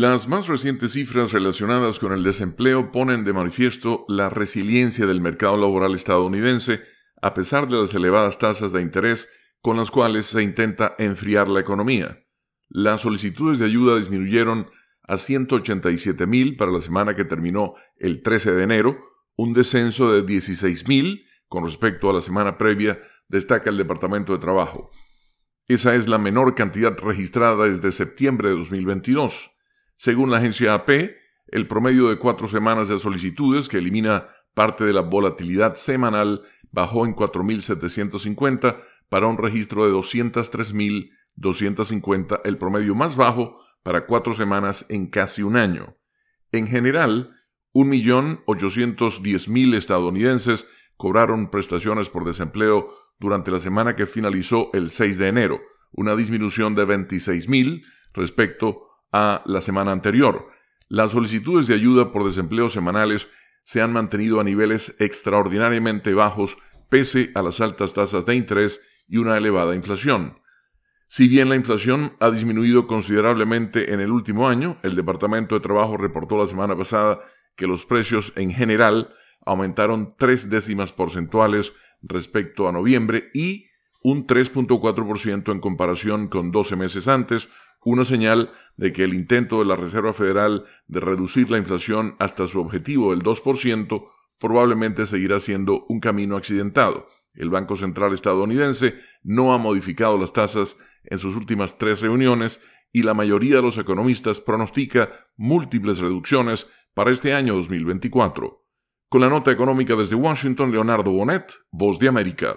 Las más recientes cifras relacionadas con el desempleo ponen de manifiesto la resiliencia del mercado laboral estadounidense a pesar de las elevadas tasas de interés con las cuales se intenta enfriar la economía. Las solicitudes de ayuda disminuyeron a 187 mil para la semana que terminó el 13 de enero, un descenso de 16 mil con respecto a la semana previa, destaca el Departamento de Trabajo. Esa es la menor cantidad registrada desde septiembre de 2022. Según la agencia AP, el promedio de cuatro semanas de solicitudes, que elimina parte de la volatilidad semanal, bajó en 4.750 para un registro de 203.250, el promedio más bajo para cuatro semanas en casi un año. En general, 1.810.000 estadounidenses cobraron prestaciones por desempleo durante la semana que finalizó el 6 de enero, una disminución de 26.000 respecto a la semana anterior. Las solicitudes de ayuda por desempleo semanales se han mantenido a niveles extraordinariamente bajos pese a las altas tasas de interés y una elevada inflación. Si bien la inflación ha disminuido considerablemente en el último año, el Departamento de Trabajo reportó la semana pasada que los precios en general aumentaron tres décimas porcentuales respecto a noviembre y un 3.4% en comparación con 12 meses antes, una señal de que el intento de la Reserva Federal de reducir la inflación hasta su objetivo del 2% probablemente seguirá siendo un camino accidentado. El Banco Central estadounidense no ha modificado las tasas en sus últimas tres reuniones y la mayoría de los economistas pronostica múltiples reducciones para este año 2024. Con la nota económica desde Washington, Leonardo Bonet, Voz de América.